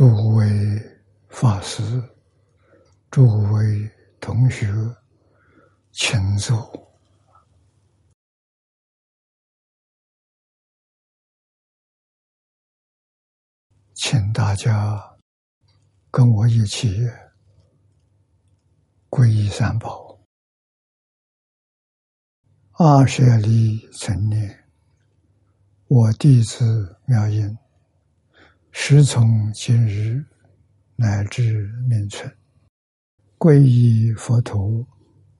诸位法师、诸位同学，请坐，请大家跟我一起皈依三宝，二舍利成念，我弟子妙音。时从今日乃至命存，皈依佛陀，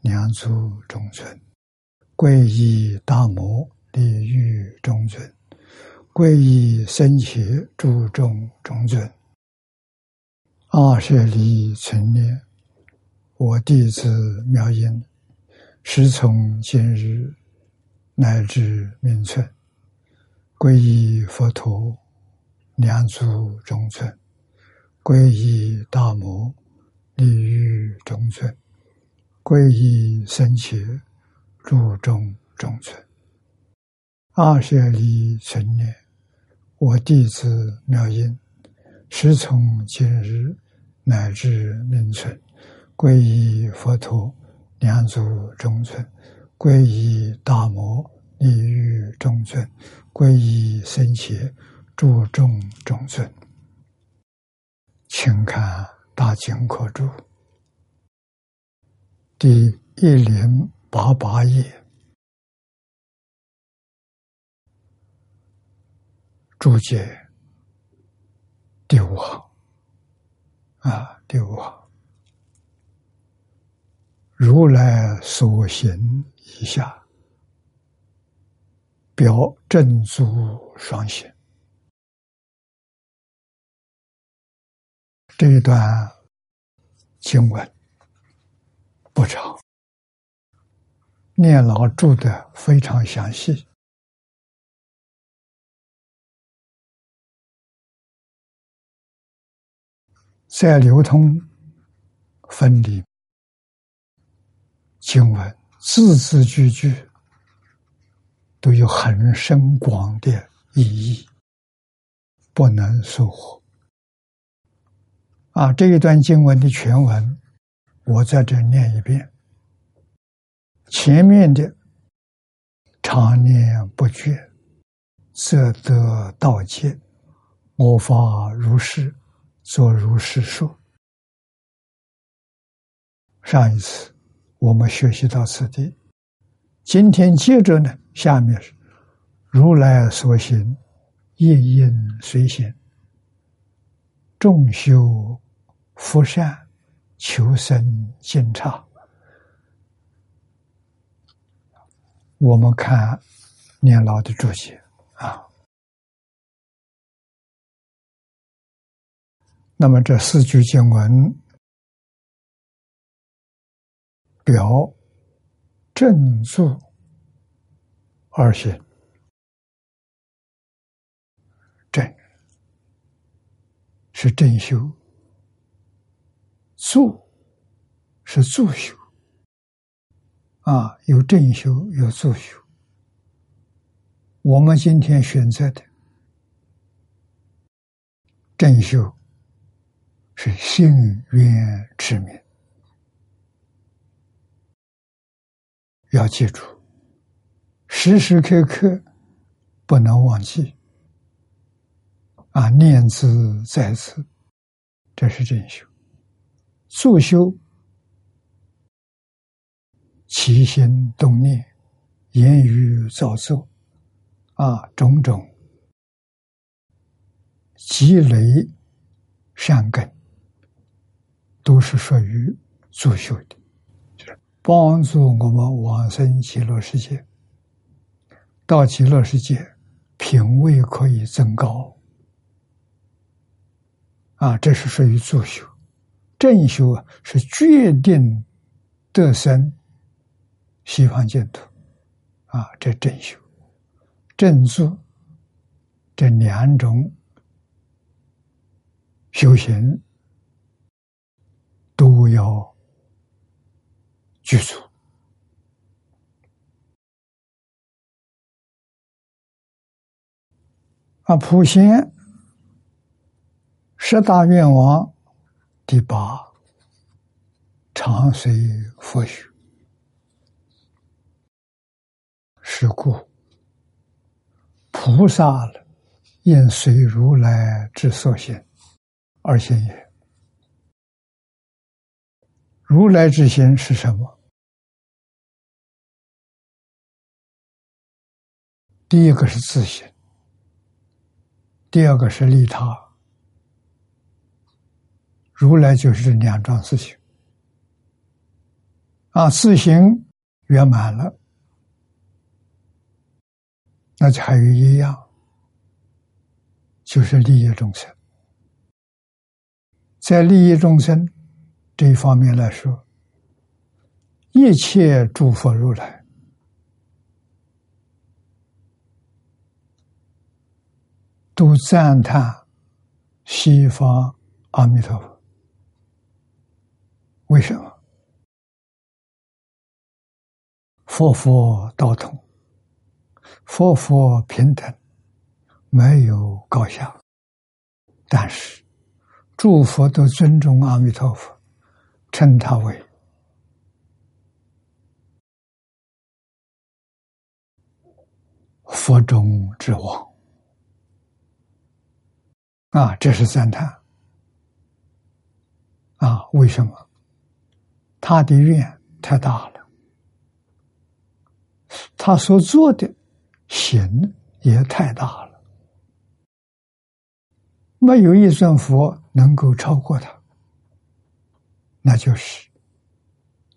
两足中尊；皈依大摩，利欲中尊；皈依僧伽，注众中尊。二舍利存念，我弟子妙音，时从今日乃至命存，皈依佛陀。两足中尊，皈依大摩，利于中尊，皈依僧伽，住中中尊。二舍利存念，我弟子妙音，时从今日乃至命存，皈依佛陀，两足中尊，皈依大摩，利于中尊，皈依僧伽。注重中尊，请看《大经课注》第一零八八页注解第五行啊，第五行，如来所行以下，表正足双行。这一段经文不长，念老注的非常详细，在流通分离经文字字句句都有很深广的意义，不能疏忽。啊，这一段经文的全文，我在这念一遍。前面的“常念不绝，则得道界；我法如是，作如是说。”上一次我们学习到此地，今天接着呢，下面是如来所行，业因随行。众修福善，求生净刹。我们看年老的注解啊。那么这四句经文表正坐而行。是正修，助是助修，啊，有正修有助修。我们今天选择的正修是幸愿持名，要记住，时时刻刻不能忘记。啊，念兹在此，这是正修；助修，起心动念，言语造作，啊，种种积累善根，都是属于助修的，就是帮助我们往生极乐世界。到极乐世界，品位可以增高。啊，这是属于助修，正修啊是决定得生西方净土，啊，这正修、正助这两种修行都要具足。啊，普贤。十大愿望第八，常随佛学。是故，菩萨了，应随如来之所行而行也。如来之心是什么？第一个是自信，第二个是利他。如来就是这两桩事情啊，自行圆满了，那就还有一样，就是利益众生。在利益众生这一方面来说，一切诸佛如来。都赞叹西方阿弥陀佛，为什么？佛佛道同，佛佛平等，没有高下。但是诸佛都尊重阿弥陀佛，称他为佛中之王。啊，这是赞叹。啊，为什么？他的愿太大了，他所做的行也太大了，没有一尊佛能够超过他。那就是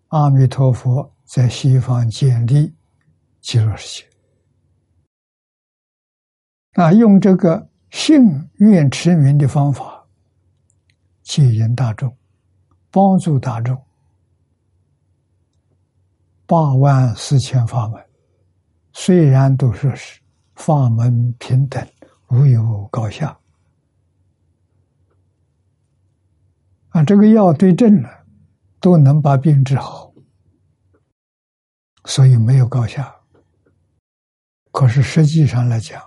阿弥陀佛在西方建立极乐世界。那，用这个。信愿持名的方法，戒引大众，帮助大众。八万四千法门，虽然都说是法门平等，无有高下。啊，这个药对症了，都能把病治好，所以没有高下。可是实际上来讲，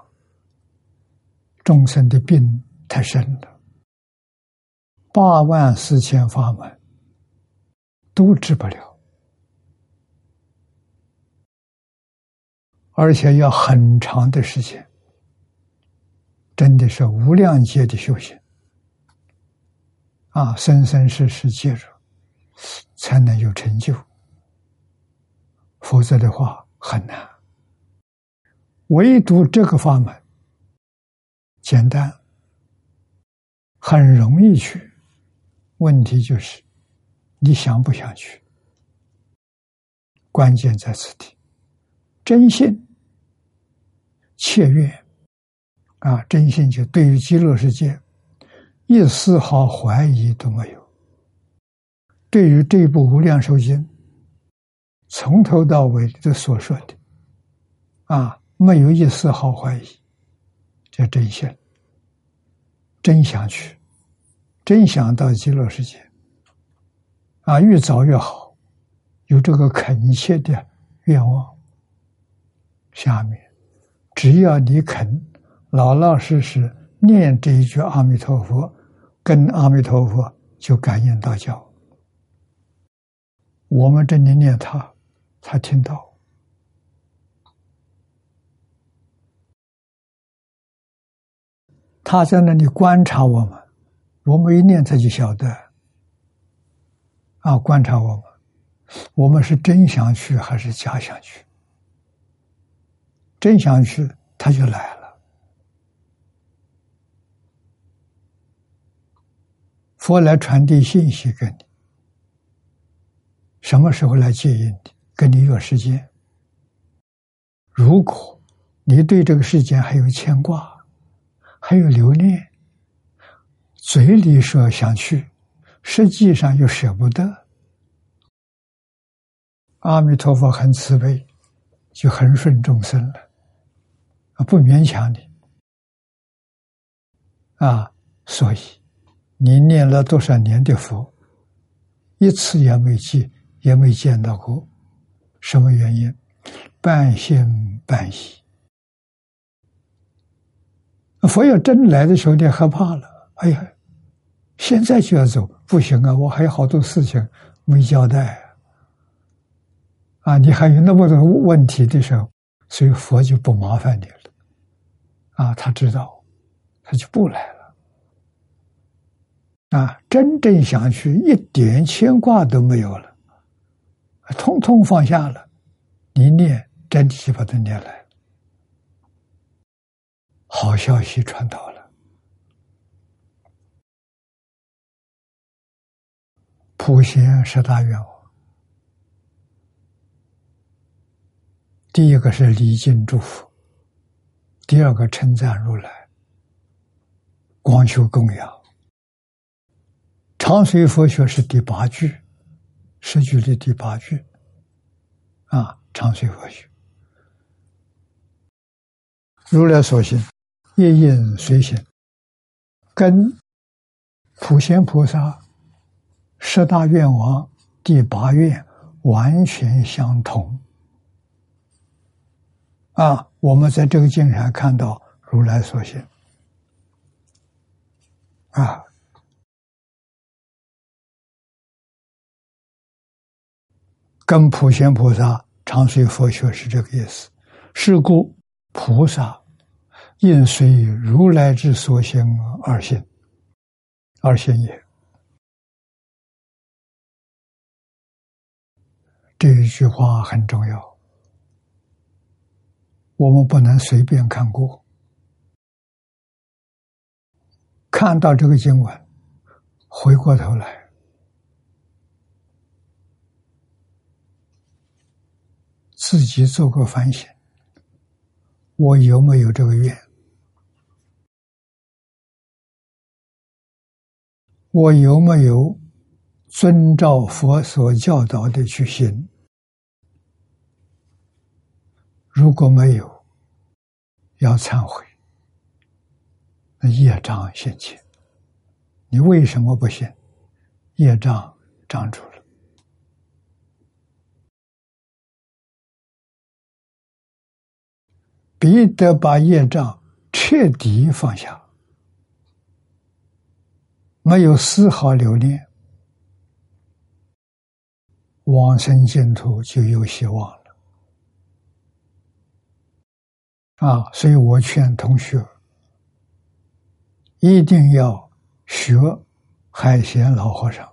众生的病太深了，八万四千法门都治不了，而且要很长的时间，真的是无量劫的修行啊，生生世世接着才能有成就，否则的话很难。唯独这个法门。简单，很容易去。问题就是你想不想去？关键在此地，真心、切愿啊！真心就对于极乐世界一丝毫怀疑都没有。对于这部《无量寿经》，从头到尾的所说的啊，没有一丝毫怀疑。叫真心，真想去，真想到极乐世界，啊，越早越好，有这个恳切的愿望。下面，只要你肯老老实实念这一句阿弥陀佛，跟阿弥陀佛就感应到教。我们这里念他，他听到。他在那里观察我们，我们一念他就晓得。啊，观察我们，我们是真想去还是假想去？真想去，他就来了。佛来传递信息给你，什么时候来接引你？跟你约时间。如果你对这个世间还有牵挂。还有留恋，嘴里说想去，实际上又舍不得。阿弥陀佛很慈悲，就很顺众生了，啊不勉强你，啊，所以你念了多少年的佛，一次也没记，也没见到过，什么原因？半信半疑。佛要真来的时候，你害怕了。哎呀，现在就要走，不行啊！我还有好多事情没交代啊！你还有那么多问题的时候，所以佛就不麻烦你了。啊，他知道，他就不来了。啊，真正想去，一点牵挂都没有了，通通放下了。你念，真的就把它念来了。好消息传到了。普贤十大愿望，第一个是礼敬祝福，第二个称赞如来，光修供养。长随佛学是第八句，十句的第八句，啊，长随佛学，如来所行，夜应随行，跟普贤菩萨。十大愿王第八愿完全相同啊！我们在这个经上看到如来所行啊，跟普贤菩萨常随佛学是这个意思。是故菩萨应随如来之所行而行，而行也。这一句话很重要，我们不能随便看过。看到这个经文，回过头来，自己做个反省：我有没有这个愿？我有没有？遵照佛所教导的去行，如果没有，要忏悔。那业障现前，你为什么不行？业障障住了，必得把业障彻底放下，没有丝毫留恋。往生净土就有希望啊！所以我劝同学一定要学海贤老和尚。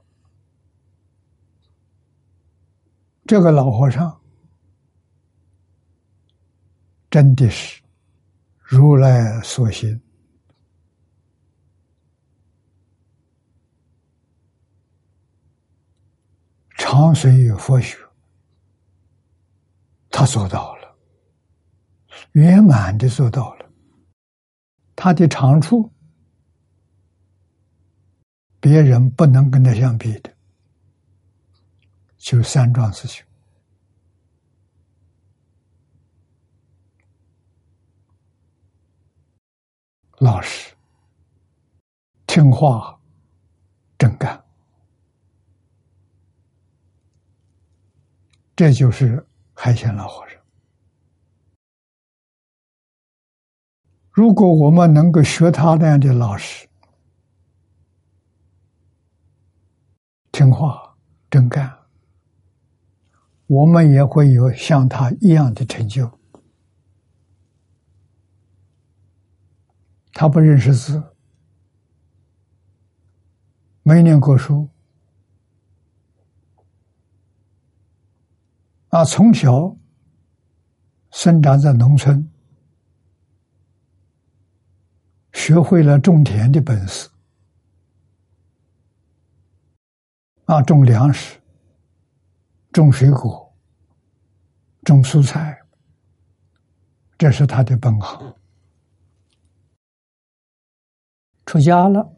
这个老和尚真的是如来所行。常随佛学，他做到，圆满的做到了。他的长处，别人不能跟他相比的，就三桩事情：老实、听话、真干。这就是海鲜老和尚。如果我们能够学他那样的老实、听话、真干，我们也会有像他一样的成就。他不认识字，没念过书。啊，从小生长在农村，学会了种田的本事，啊，种粮食、种水果、种蔬菜，这是他的本行。出家了，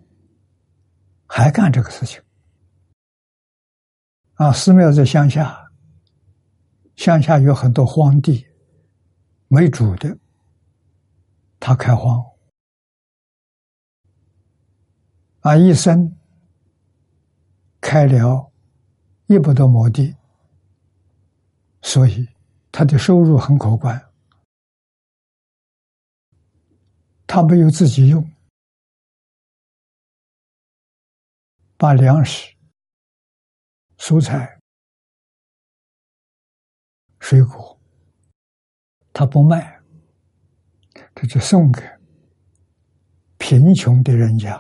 还干这个事情。啊，寺庙在乡下。乡下有很多荒地，没主的，他开荒，啊，一生开了一百多亩地，所以他的收入很可观。他没有自己用，把粮食、蔬菜、水果，他不卖，他就送给贫穷的人家，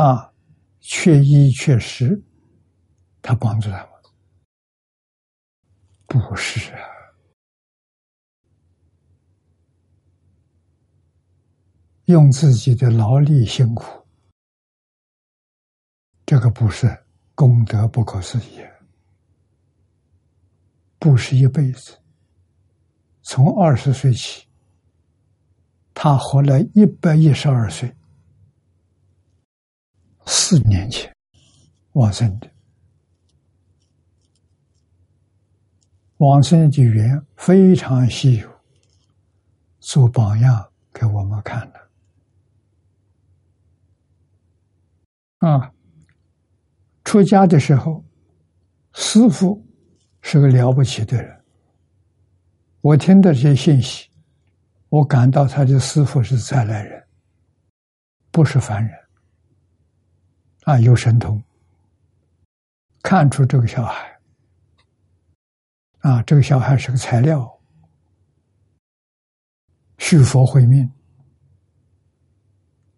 啊，缺衣缺食，他帮助他们，不是啊。用自己的劳力辛苦，这个不是功德不可思议，不是一辈子。从二十岁起，他活了一百一十二岁，四年前往生的，往生的缘非常稀有，做榜样给我们看了。啊，出家的时候，师傅是个了不起的人。我听到这些信息，我感到他的师傅是再来人，不是凡人。啊，有神通，看出这个小孩，啊，这个小孩是个材料，续佛慧命，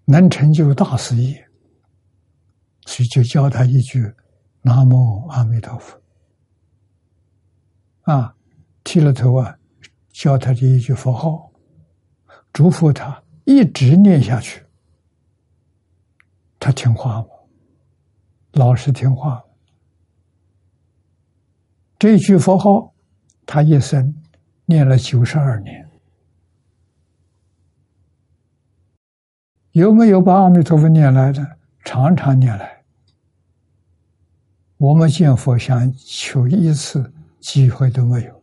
能成就大事业。所以就教他一句“南无阿弥陀佛”，啊，剃了头啊，教他这一句佛号，嘱咐他一直念下去。他听话吗？老实听话。这句佛号，他一生念了九十二年，有没有把阿弥陀佛念来的？常常念来，我们见佛想求一次机会都没有，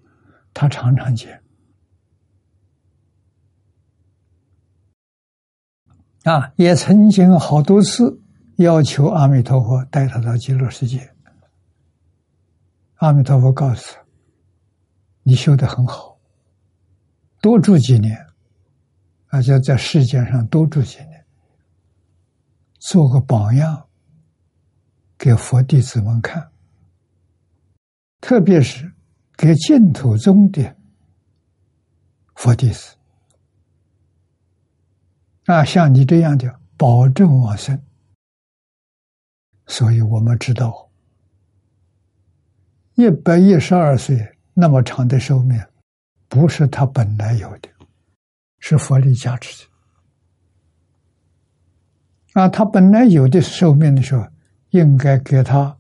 他常常见。啊，也曾经好多次要求阿弥陀佛带他到极乐世界。阿弥陀佛告诉他：“你修的很好，多住几年，而且在世界上多住几年。”做个榜样，给佛弟子们看，特别是给净土宗的佛弟子啊，像你这样的保证往生。所以我们知道，一百一十二岁那么长的寿命，不是他本来有的，是佛力加持的。啊，他本来有的寿命的时候，应该给他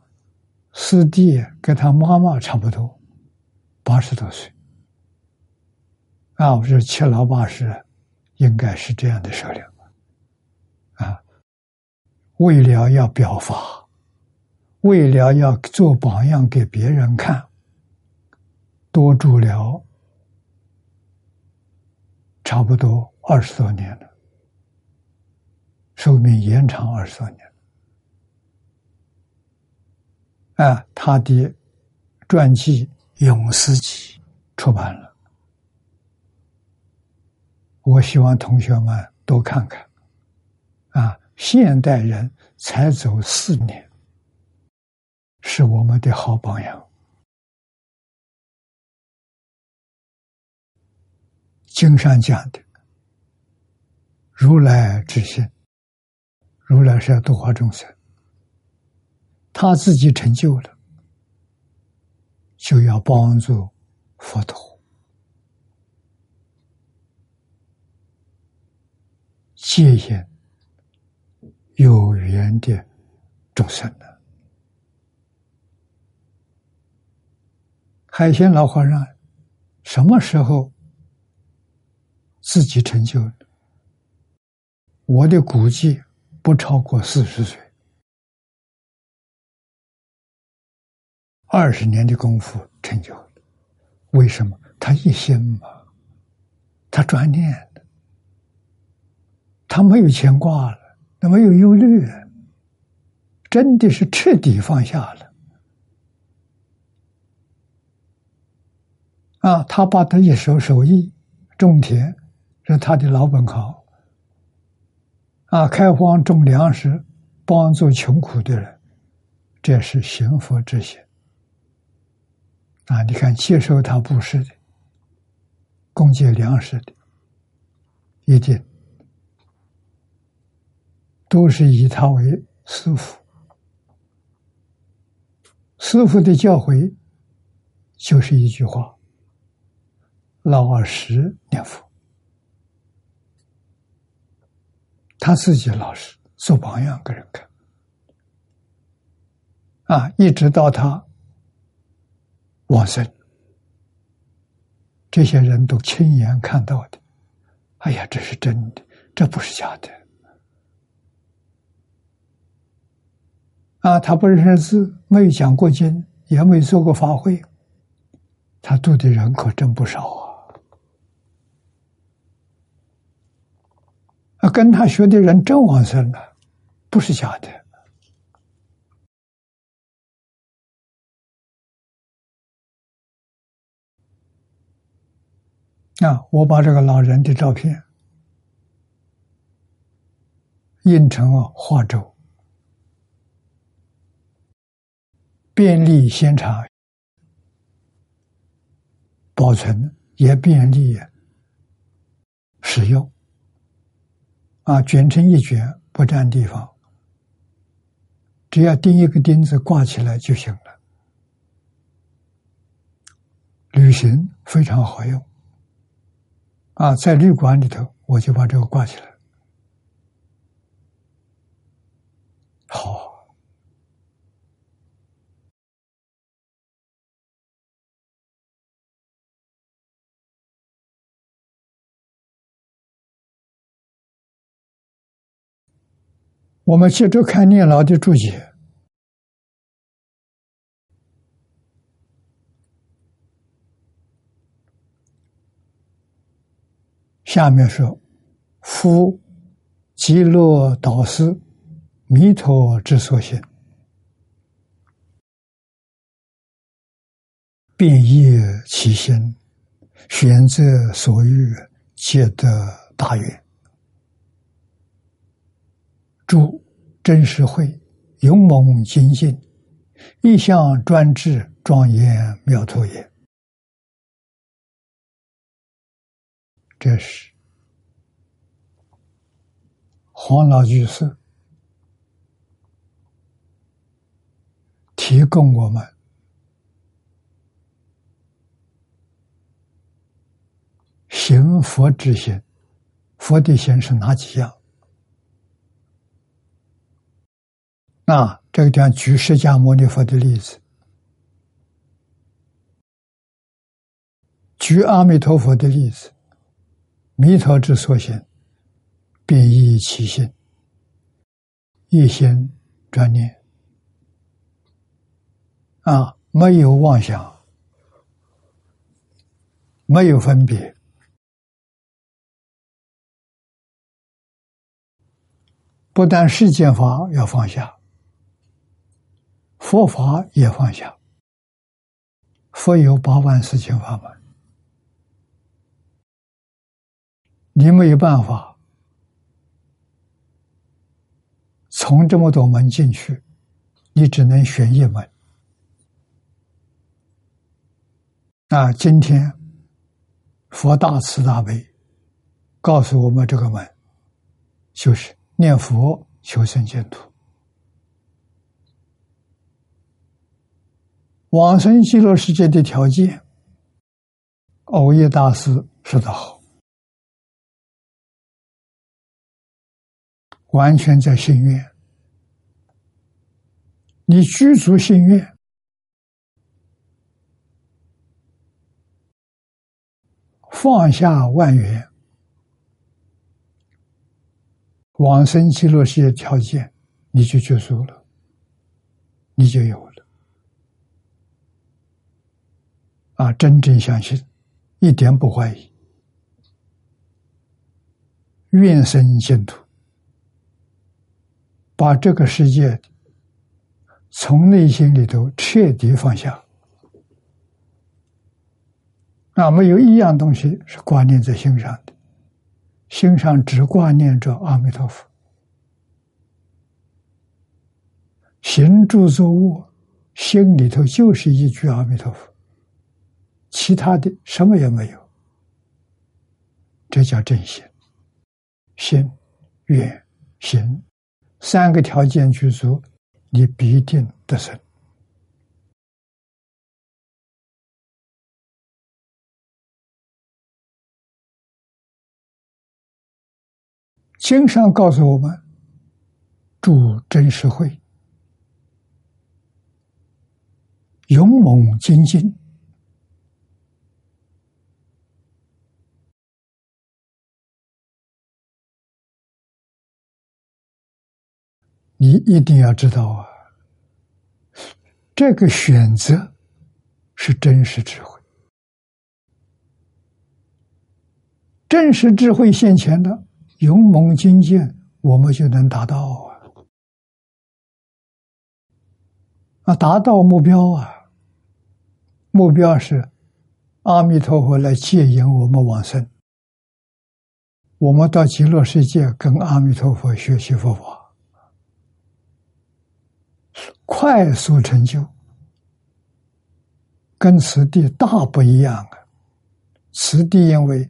师弟、给他妈妈差不多八十多岁。啊，我说七老八十，应该是这样的寿量。啊，为了要表法，为了要做榜样给别人看，多住了差不多二十多年了。寿命延长二十多年，啊，他的传记《永思集》出版了，我希望同学们多看看，啊，现代人才走四年，是我们的好榜样。经上讲的，如来之心。如来是要度化众生，他自己成就了，就要帮助佛陀接引有缘的众生的。海鲜老和尚什么时候自己成就？我的估计。不超过四十岁，二十年的功夫成就。为什么？他一心嘛，他专念的，他没有牵挂了，他没有忧虑，真的是彻底放下了。啊，他把他一手手艺种田是他的老本行。啊，开荒种粮食，帮助穷苦的人，这是行佛之行。啊，你看，接受他布施的、供给粮食的，一定都是以他为师傅。师傅的教诲就是一句话：老实念佛。他自己老实，做榜样给人看。啊，一直到他。往生，这些人都亲眼看到的。哎呀，这是真的，这不是假的。啊，他不认识字，没有讲过经，也没做过法会，他度的人可真不少啊！跟他学的人真往生了，不是假的。啊！我把这个老人的照片印成了画轴，便利现场保存，也便利使用。啊，卷成一卷，不占地方，只要钉一个钉子挂起来就行了。旅行非常好用。啊，在旅馆里头，我就把这个挂起来。好，我们接着看念老的注解。下面说：“夫极乐导师弥陀之所行，便业其心，选择所欲，皆得大愿。诸真实慧，勇猛精进，一向专制，庄严妙陀也。”这是黄老居士提供我们行佛之行，佛的心是哪几样？那这个地方举释迦牟尼佛的例子，举阿弥陀佛的例子。弥陀之所行，便依其心，一心专念，啊，没有妄想，没有分别，不但世间法要放下，佛法也放下。佛有八万四千法门。你没有办法从这么多门进去，你只能选一门。啊，今天佛大慈大悲，告诉我们这个门就是念佛求生净土。往生极乐世界的条件，欧耶大师说得好。完全在心愿，你居住心愿，放下万缘，往生极乐世界条件，你就结束了，你就有了。啊，真正相信，一点不怀疑，愿生净土。把这个世界从内心里头彻底放下，那没有一样东西是挂念在心上的，心上只挂念着阿弥陀佛，行住坐卧，心里头就是一句阿弥陀佛，其他的什么也没有，这叫正心。心、愿、行三个条件具足，你必定得生。经上告诉我们：“住真实慧，勇猛精进。”你一定要知道啊，这个选择是真实智慧，真实智慧现前的。勇猛精进，我们就能达到啊！啊，达到目标啊！目标是阿弥陀佛来接引我们往生，我们到极乐世界跟阿弥陀佛学习佛法，快速成就，跟此地大不一样啊！此地因为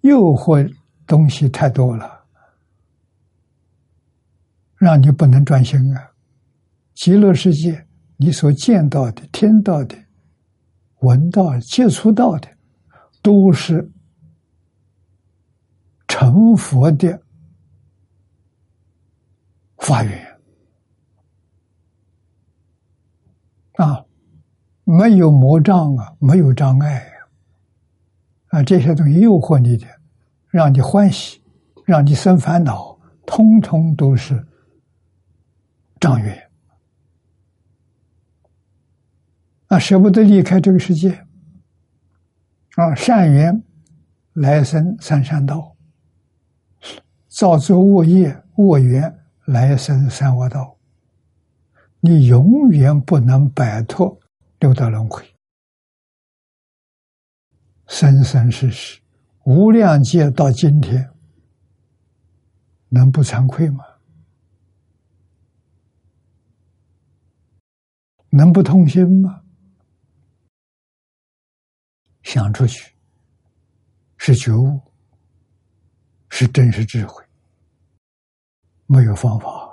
诱惑。东西太多了，让你不能专心啊！极乐世界，你所见到的、听到的、闻到、接触到的，都是成佛的法源啊！没有魔障啊，没有障碍啊！这些东西诱惑你的。让你欢喜，让你生烦恼，通通都是障缘啊！舍不得离开这个世界啊！善缘来生三善道，造作恶业恶缘来生三恶道，你永远不能摆脱六道轮回，生生世世。无量劫到今天，能不惭愧吗？能不痛心吗？想出去，是觉悟，是真实智慧，没有方法。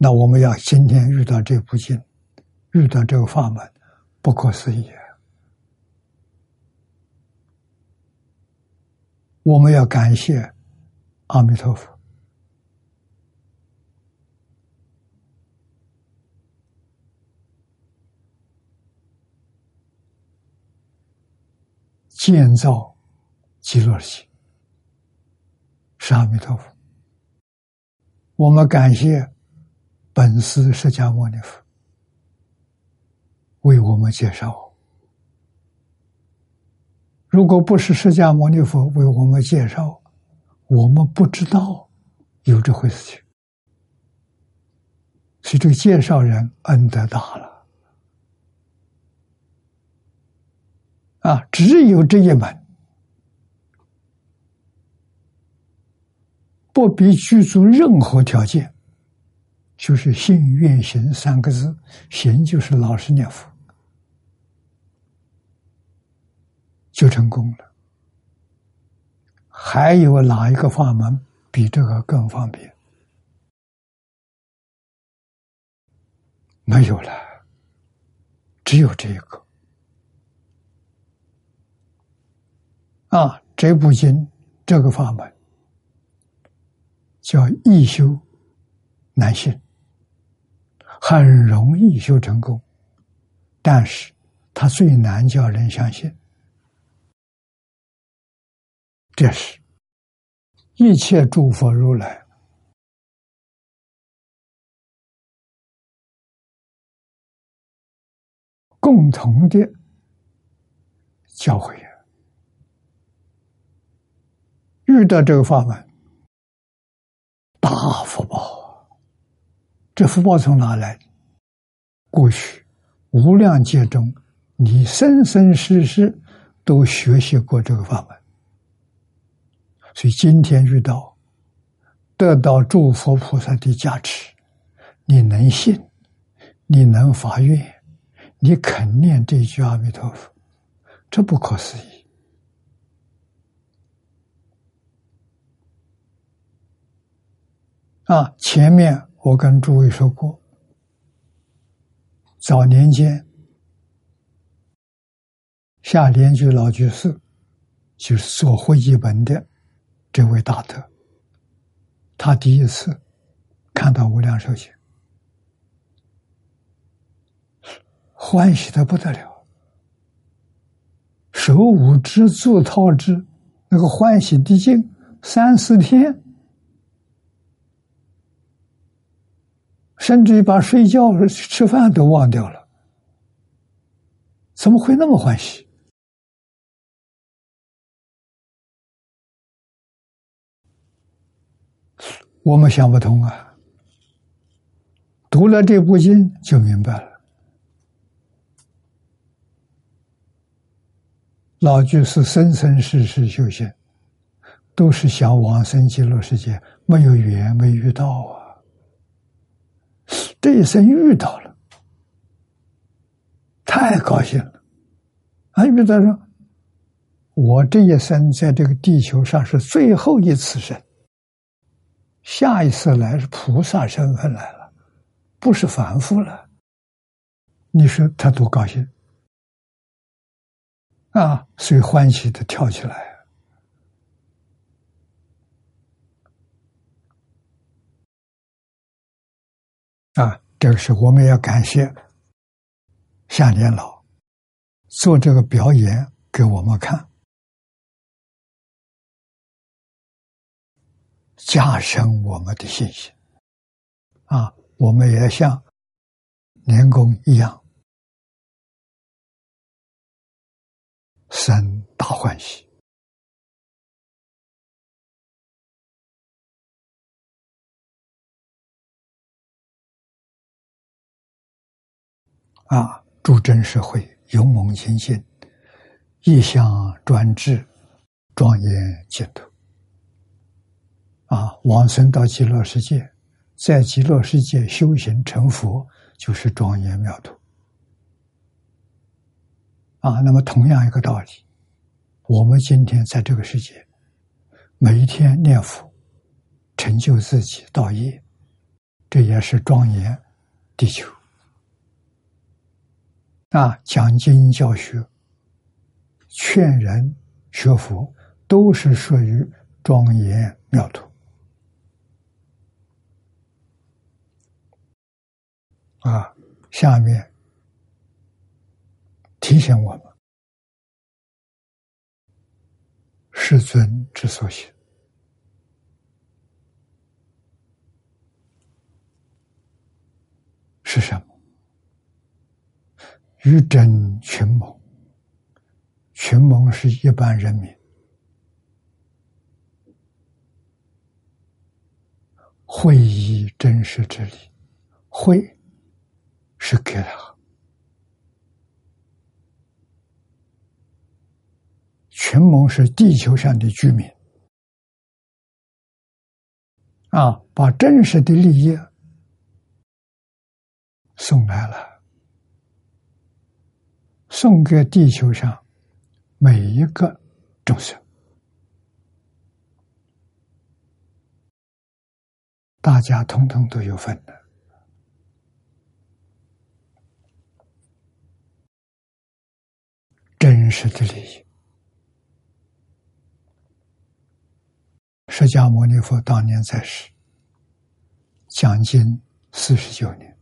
那我们要今天遇到这部经，遇到这个法门，不可思议。我们要感谢阿弥陀佛建造极乐世界，是阿弥陀佛。我们感谢本师释迦牟尼佛为我们介绍。如果不是释迦牟尼佛为我们介绍，我们不知道有这回事情。所以这个介绍人恩德大了啊！只有这一门，不必具足任何条件，就是信愿行三个字，行就是老实念佛。就成功了。还有哪一个法门比这个更方便？没有了，只有这一个。啊，这部经这个法门叫易修难信，很容易修成功，但是它最难叫人相信。这是一切诸佛如来共同的教诲遇到这个法门，大福报。这福报从哪来？过去无量劫中，你生生世世都学习过这个法门。所以今天遇到，得到诸佛菩萨的加持，你能信，你能发愿，你肯念这句阿弥陀佛，这不可思议啊！前面我跟诸位说过，早年间下莲居老居士就是做会议本的这位大德，他第一次看到无量寿经。欢喜的不得了，手舞之，足蹈之，那个欢喜的劲，三四天，甚至于把睡觉、吃饭都忘掉了，怎么会那么欢喜？我们想不通啊！读了这部经就明白了。老居士生生世世修行，都是想往生极乐世界，没有缘，没遇到啊。这一生遇到了，太高兴了。啊，比如说，我这一生在这个地球上是最后一次生，下一次来是菩萨身份来了，不是凡夫了。你说他多高兴？啊，所以欢喜的跳起来啊！这个是我们要感谢夏年老做这个表演给我们看，加深我们的信心啊！我们也像年公一样。三大欢喜啊！助真社会勇猛前进，一向专制，庄严净土啊！往生到极乐世界，在极乐世界修行成佛，就是庄严妙土。啊，那么同样一个道理，我们今天在这个世界，每一天念佛，成就自己道业，这也是庄严地球。啊，讲经教学、劝人学佛，都是属于庄严妙土。啊，下面。提醒我们，世尊之所行是什么？与真群盟，群盟是一般人民，会以真实之理，会是给了。群盟是地球上的居民。啊，把真实的利益送来了，送给地球上每一个众生，大家通通都有份的，真实的利益。释迦牟尼佛当年在世，讲经四十九年，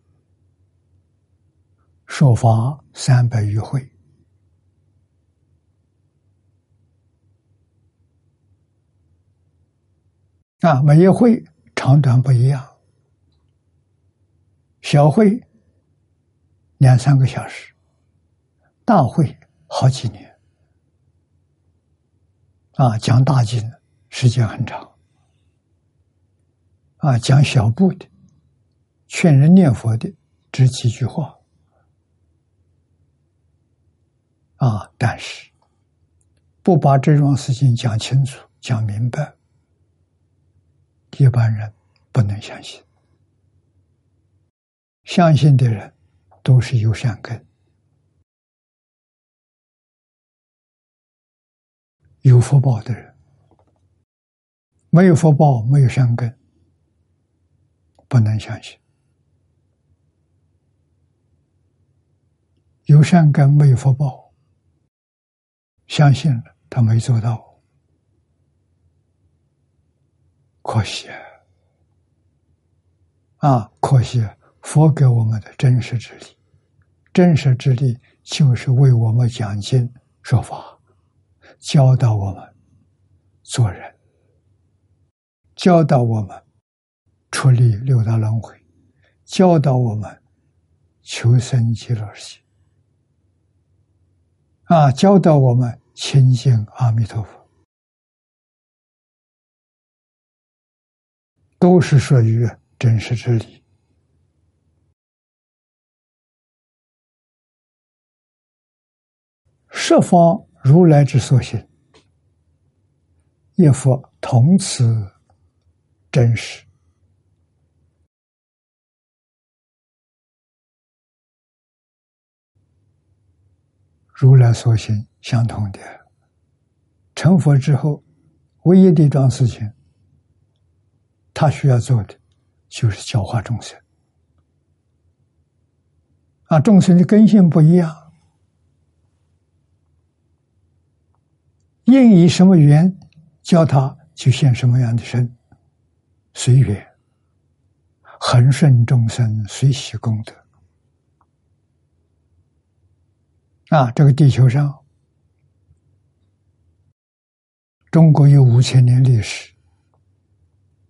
说法三百余会，啊，每一会长短不一样，小会两三个小时，大会好几年，啊，讲大经。时间很长，啊，讲小部的，劝人念佛的，只几句话，啊，但是不把这桩事情讲清楚、讲明白，一般人不能相信。相信的人都是有善根、有福报的人。没有福报，没有善根，不能相信。有善根没有福报，相信了他没做到，可惜啊！啊，可惜佛给我们的真实之力，真实之力就是为我们讲经说法，教导我们做人，教导我们出离六道轮回，教导我们求生极乐世界。啊！教导我们亲近阿弥陀佛，都是属于真实之理。十方如来之所行，亦复同此真实。如来所行相同的，成佛之后，唯一的一桩事情，他需要做的就是教化众生。啊，众生的根性不一样，应以什么缘教他去现什么样的身，随缘，恒顺众生，随喜功德。啊，这个地球上，中国有五千年历史，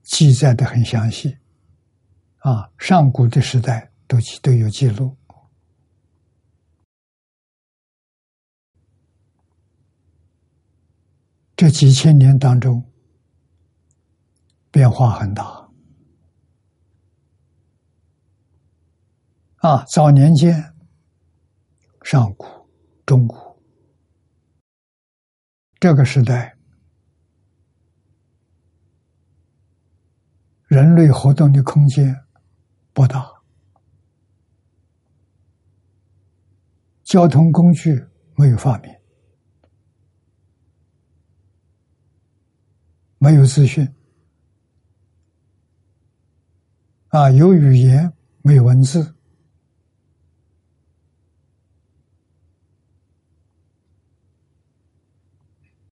记载的很详细。啊，上古的时代都都有记录。这几千年当中，变化很大。啊，早年间，上古。中古这个时代，人类活动的空间不大，交通工具没有发明，没有资讯，啊，有语言没有文字。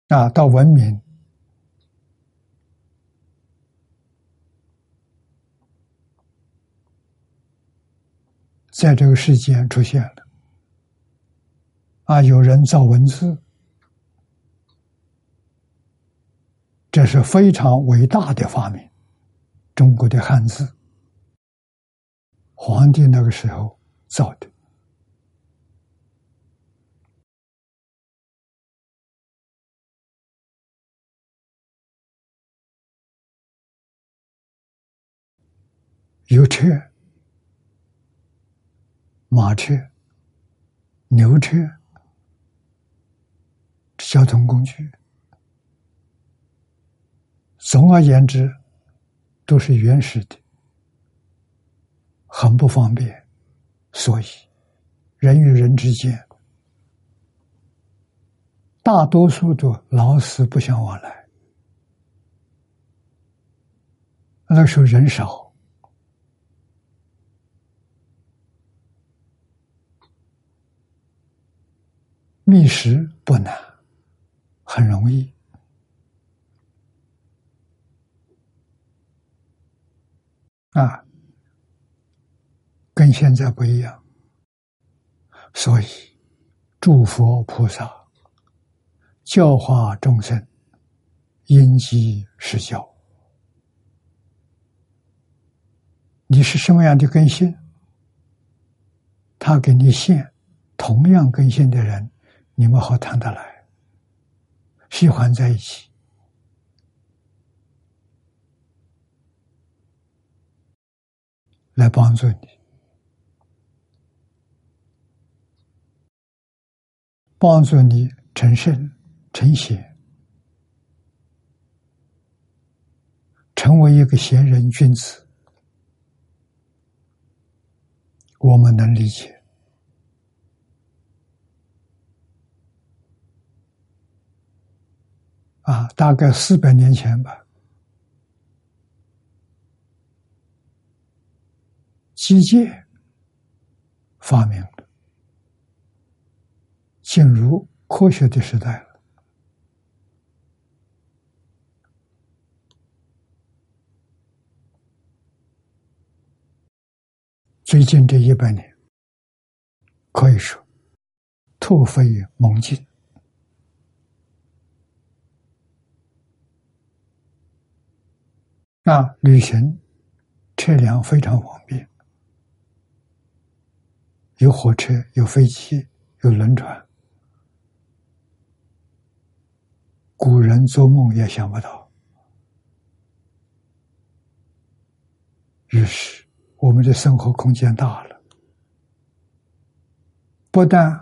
啊，到文明，在这个世间出现了。啊，有人造文字，这是非常伟大的发明。中国的汉字，皇帝那个时候造的。有车、马车、牛车，交通工具，总而言之，都是原始的，很不方便。所以，人与人之间，大多数都老死不相往来。那时候人少。觅食不难，很容易啊，跟现在不一样。所以，诸佛菩萨教化众生，因机施教。你是什么样的根性，他给你现同样根性的人。你们好谈得来，喜欢在一起，来帮助你，帮助你成圣成贤，成为一个贤人君子。我们能理解。啊，大概四百年前吧，机械发明了，进入科学的时代了。最近这一百年，可以说突飞猛进。那旅行车辆非常方便，有火车，有飞机，有轮船。古人做梦也想不到。于是，我们的生活空间大了，不但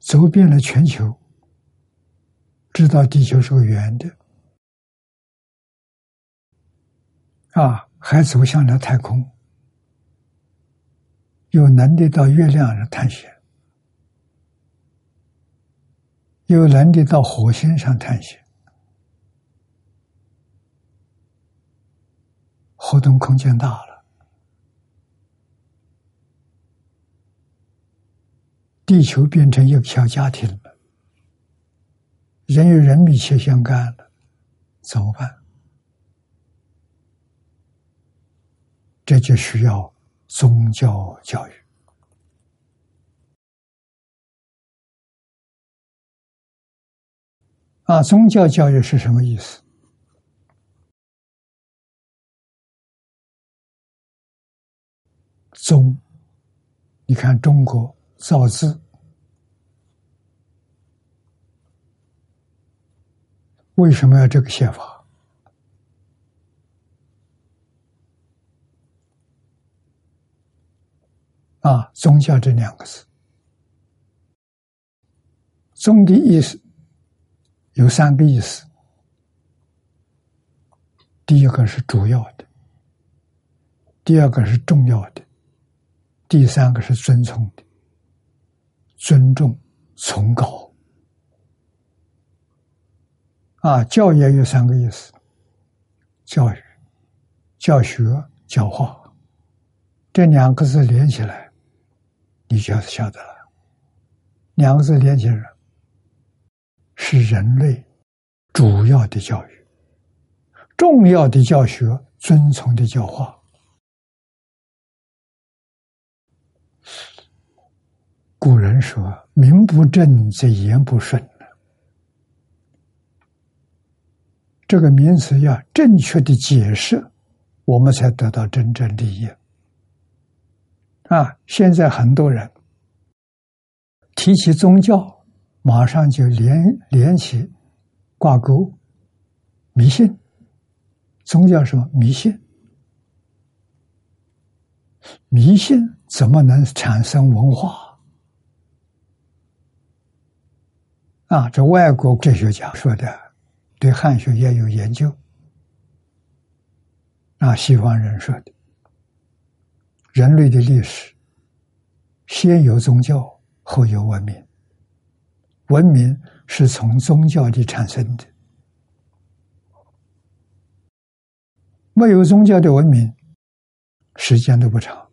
走遍了全球，知道地球是个圆的。啊，还走向了太空，有能力到月亮上探险，有能力到火星上探险，活动空间大了，地球变成一个小家庭了，人与人密切相干了，怎么办？这就需要宗教教育啊！宗教教育是什么意思？宗，你看中国造字，为什么要这个写法？啊，宗教这两个字，宗的意思有三个意思。第一个是主要的，第二个是重要的，第三个是尊崇的，尊重、崇高。啊，教也有三个意思：教育、教学、教化。这两个字连起来。你就晓得了，两个字连起来，是人类主要的教育、重要的教学、遵从的教化。古人说：“名不正则言不顺。”这个名词要正确的解释，我们才得到真正利益。啊！现在很多人提起宗教，马上就连连起挂钩迷信。宗教什么迷信？迷信怎么能产生文化？啊！这外国哲学家说的，对汉学也有研究。啊，西方人说的。人类的历史，先有宗教，后有文明。文明是从宗教的产生的，没有宗教的文明，时间都不长，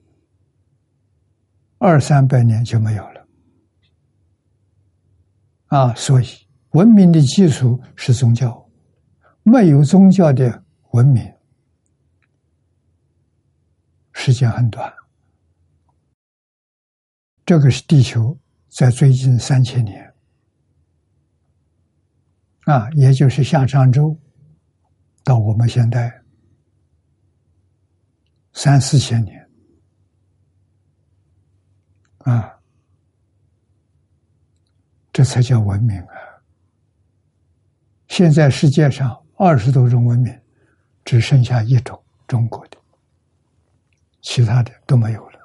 二三百年就没有了。啊，所以文明的基础是宗教，没有宗教的文明。时间很短，这个是地球在最近三千年啊，也就是夏商周到我们现在三四千年啊，这才叫文明啊！现在世界上二十多种文明，只剩下一种中国的。其他的都没有了，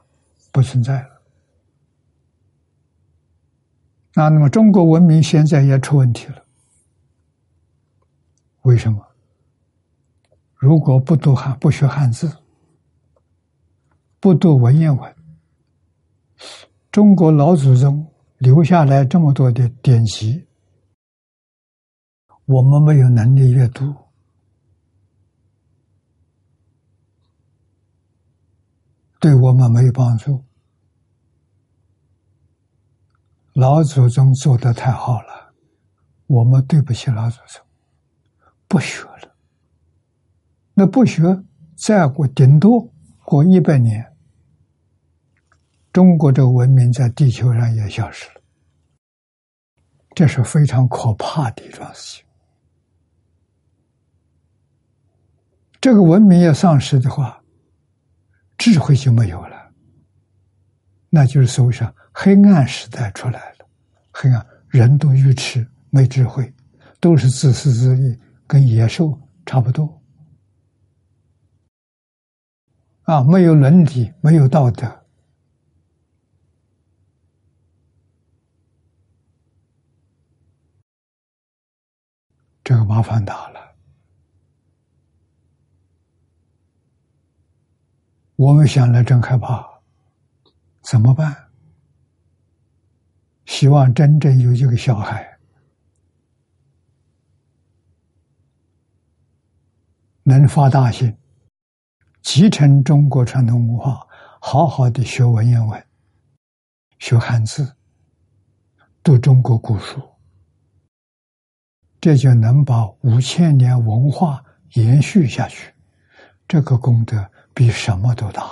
不存在了。那那么中国文明现在也出问题了，为什么？如果不读汉、不学汉字、不读文言文。中国老祖宗留下来这么多的典籍，我们没有能力阅读，对我们没有帮助。老祖宗做的太好了，我们对不起老祖宗，不学了。那不学，再过顶多过一百年，中国这个文明在地球上也消失了。这是非常可怕的一桩事情。这个文明要丧失的话，智慧就没有了，那就是所谓上黑暗时代出来了。黑暗，人都愚痴，没智慧，都是自私自利，跟野兽差不多。啊，没有伦理，没有道德，这个麻烦大了。我们想来真害怕，怎么办？希望真正有一个小孩能发大心。继承中国传统文化，好好的学文言文，学汉字，读中国古书，这就能把五千年文化延续下去。这个功德比什么都大。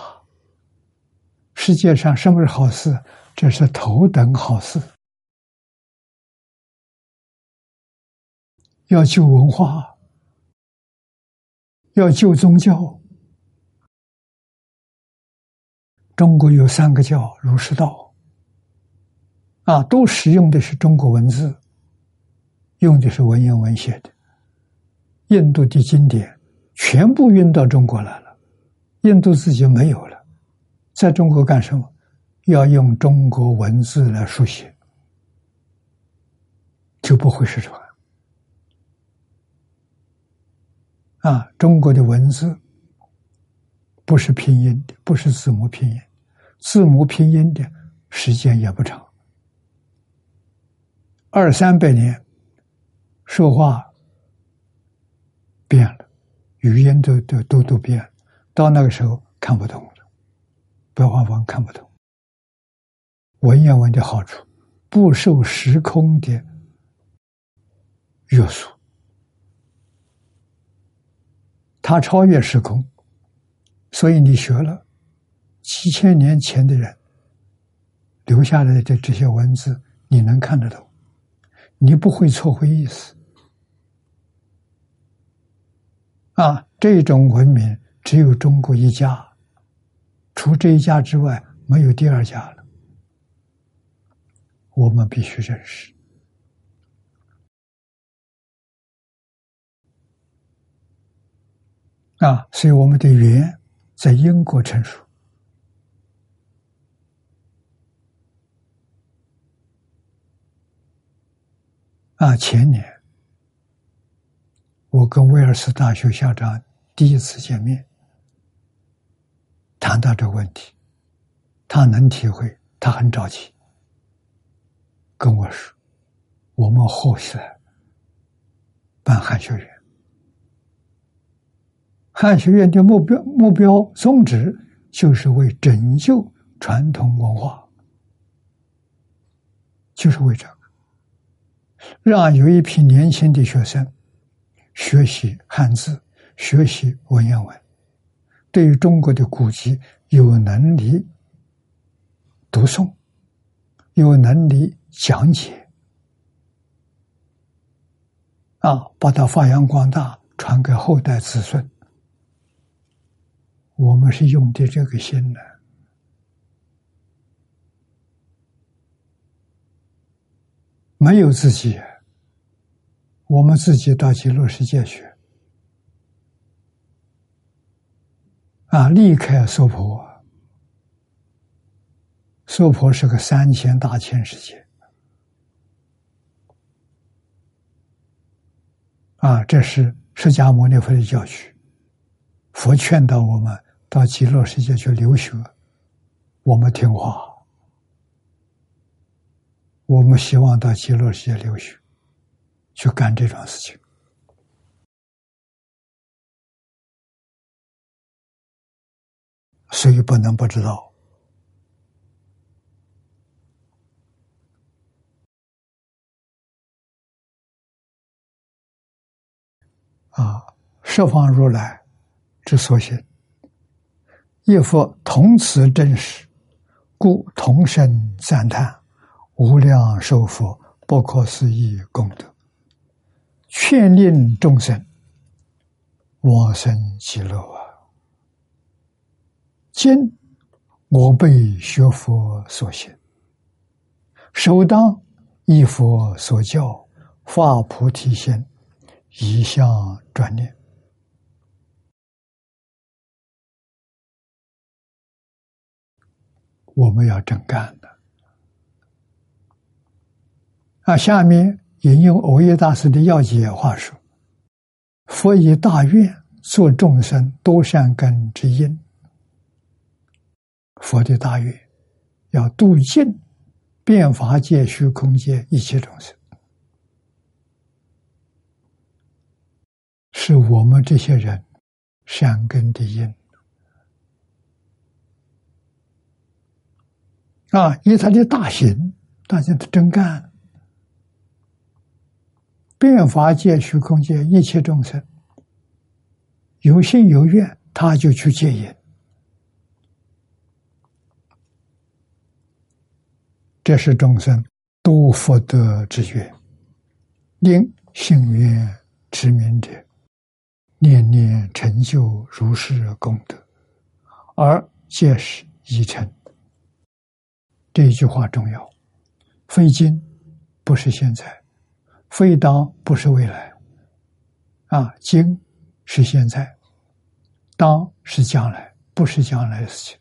世界上什么是好事？这是头等好事。要救文化，要救宗教。中国有三个教，儒释道，啊，都使用的是中国文字，用的是文言文写的。印度的经典全部运到中国来了，印度自己没有了，在中国干什么？要用中国文字来书写，就不会失传。啊，中国的文字。不是拼音的，不是字母拼音，字母拼音的时间也不长，二三百年，说话变了，语音都都都都变了，到那个时候看不懂了，白话文看不懂。文言文的好处，不受时空的约束，它超越时空。所以你学了七千年前的人留下来的这些文字，你能看得懂，你不会错会意思。啊，这种文明只有中国一家，除这一家之外，没有第二家了。我们必须认识。啊，所以我们的缘。在英国成熟啊！前年我跟威尔斯大学校长第一次见面，谈到这个问题，他能体会，他很着急，跟我说：“我们后续办汉学院。”汉学院的目标、目标宗旨就是为拯救传统文化，就是为这个，让有一批年轻的学生学习汉字、学习文言文，对于中国的古籍有能力读诵，有能力讲解，啊，把它发扬光大，传给后代子孙。我们是用的这个心呢，没有自己，我们自己到极乐世界去。啊！离开娑婆，娑婆是个三千大千世界啊！这是释迦牟尼佛的教训，佛劝导我们。到极乐世界去留学，我们听话，我们希望到极乐世界留学，去干这种事情，所以不能不知道。啊，十方如来之所行，亦复同此真实，故同生赞叹无量寿佛不可思议功德，劝令众生往生极乐啊！今我被学佛所行，首当依佛所教，发菩提心。一向专念我们要真干的啊！下面引用欧耶大师的要解话说：“佛以大愿做众生多善根之因，佛的大愿要度尽变法界、虚空界一切众生。”是我们这些人善根的因啊！以他的大行，大家的真干，变法界、虚空界一切众生有心有愿，他就去戒引。这是众生多福德之愿，令幸愿持名者。念念成就如是功德，而皆是已成。这一句话重要，非今不是现在，非当不是未来。啊，今是现在，当是将来，不是将来的事情，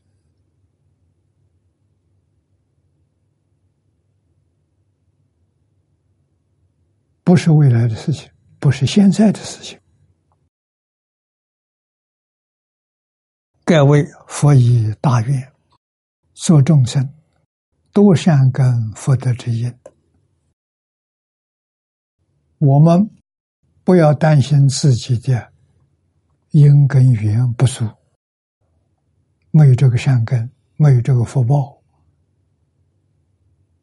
不是未来的事情，不是现在的事情。盖为佛以大愿，做众生多善根福德之因。我们不要担心自己的因根缘不足，没有这个善根，没有这个福报，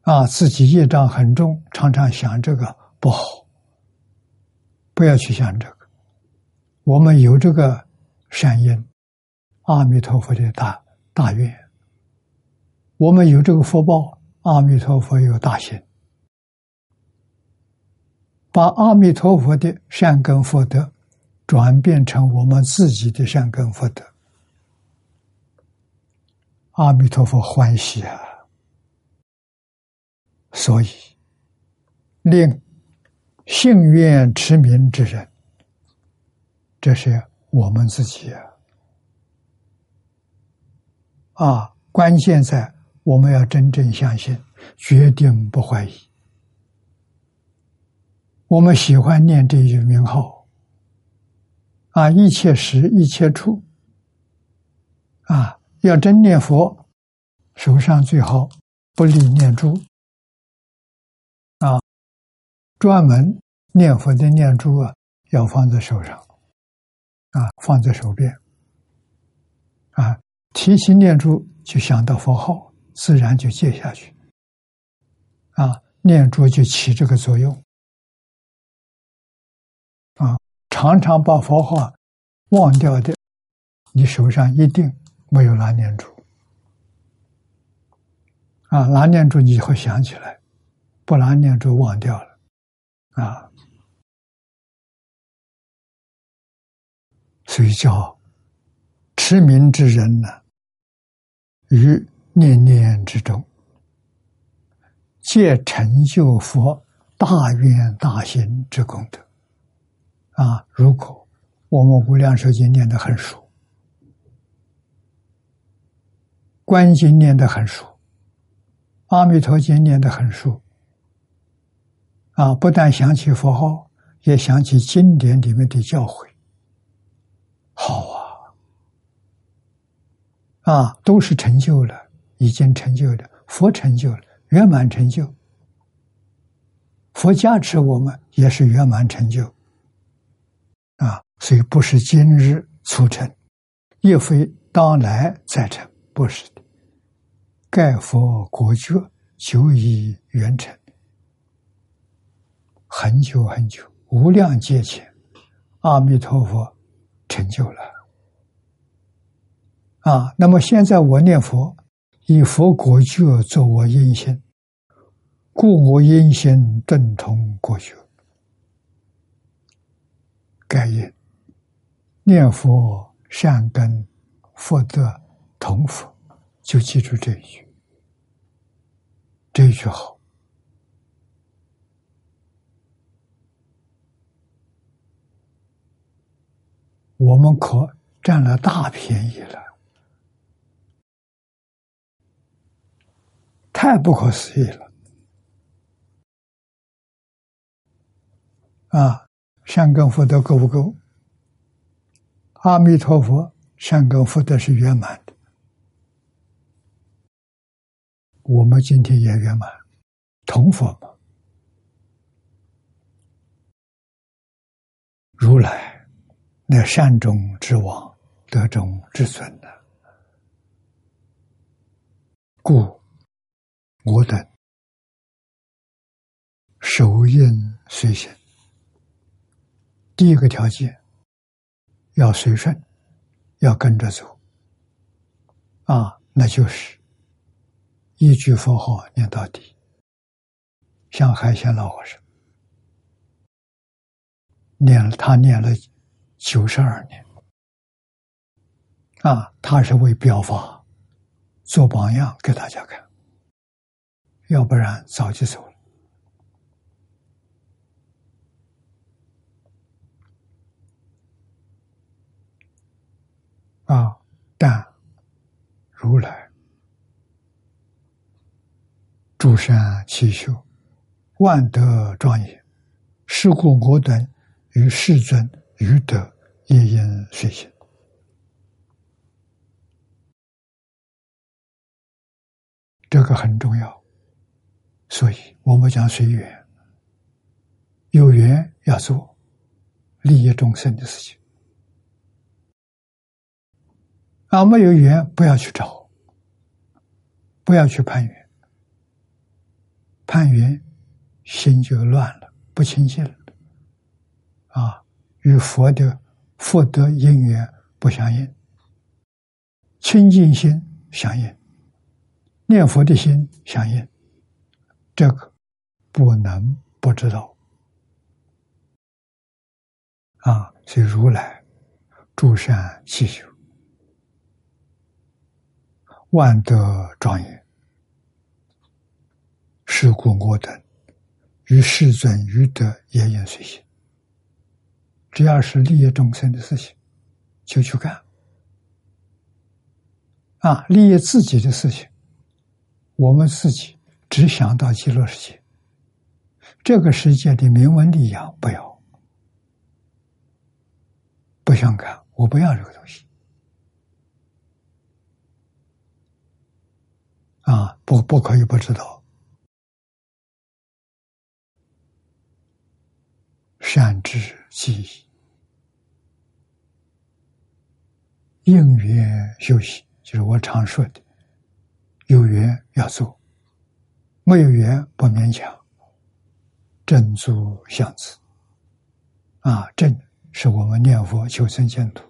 啊，自己业障很重，常常想这个不好，不要去想这个。我们有这个善因。阿弥陀佛的大大愿，我们有这个福报，阿弥陀佛有大心，把阿弥陀佛的善根福德转变成我们自己的善根福德，阿弥陀佛欢喜啊！所以，令幸愿持名之人，这是我们自己啊。啊，关键在我们要真正相信，决定不怀疑。我们喜欢念这句名号，啊，一切时一切处，啊，要真念佛，手上最好不离念珠，专门念佛的念珠啊，要放在手上，啊，放在手边，啊。提起念珠，就想到佛号，自然就接下去。啊，念珠就起这个作用。啊，常常把佛号忘掉的，你手上一定没有拿念珠。啊，拿念珠你会想起来，不拿念珠忘掉了。啊，所以叫持名之人呢。于念念之中，皆成就佛大愿大行之功德。啊，如果我们无量寿经念得很熟，观经念得很熟，阿弥陀经念得很熟，啊，不但想起佛号，也想起经典里面的教诲，好啊。啊，都是成就了，已经成就了，佛成就了，圆满成就。佛加持我们也是圆满成就，啊，所以不是今日促成，亦非当来再成，不是的。盖佛国觉久已圆成，很久很久，无量劫前，阿弥陀佛成就了。啊，那么现在我念佛，以佛国觉作我因心。故我因心顿通过学，盖因念佛善根福德同福，就记住这一句。这一句好，我们可占了大便宜了，太不可思议了。啊，善根福德够不够？阿弥陀佛，善根福德是圆满的。我们今天也圆满，同佛嘛。如来那善终之王，德中之尊的，故我等手印随行。第一个条件要随顺，要跟着走，啊，那就是一句佛号念到底。像海鲜老和尚念了，他念了九十二年，啊，他是为表法做榜样给大家看，要不然早就走了。啊！但如来诸善七修，万德庄严，是故我等与世尊余德也应随行。这个很重要，所以我们讲随缘，有缘要做利益众生的事情。啊，没有缘，不要去找，不要去攀缘，攀缘心就乱了，不清净了。啊，与佛的福德因缘不相应，清净心相应，念佛的心相应，这个不能不知道。啊，所以如来诸善七修。万德庄严，是故我等与世尊于德也应随行。只要是利益众生的事情，就去干。啊，利益自己的事情，我们自己只想到极乐世界，这个世界的名闻利养不要，不想干，我不要这个东西。啊，不，不可以不知道。善知记忆，应缘修习，就是我常说的，有缘要做，没有缘不勉强。正足相持，啊，正是我们念佛求生净土，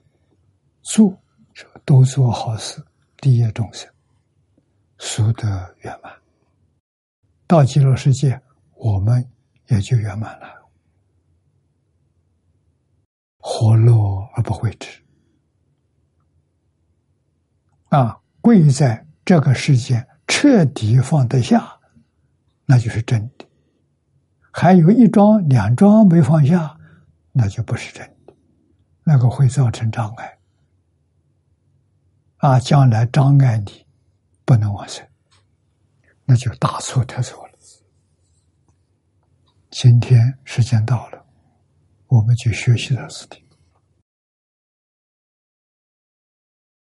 做是多做好事，利益众生。速得圆满，到极乐世界，我们也就圆满了，活乐而不会止。啊，贵在这个世界彻底放得下，那就是真的；还有一桩两桩没放下，那就不是真的，那个会造成障碍。啊，将来障碍你。不能往生，那就大错特错了。今天时间到了，我们就学习到此地。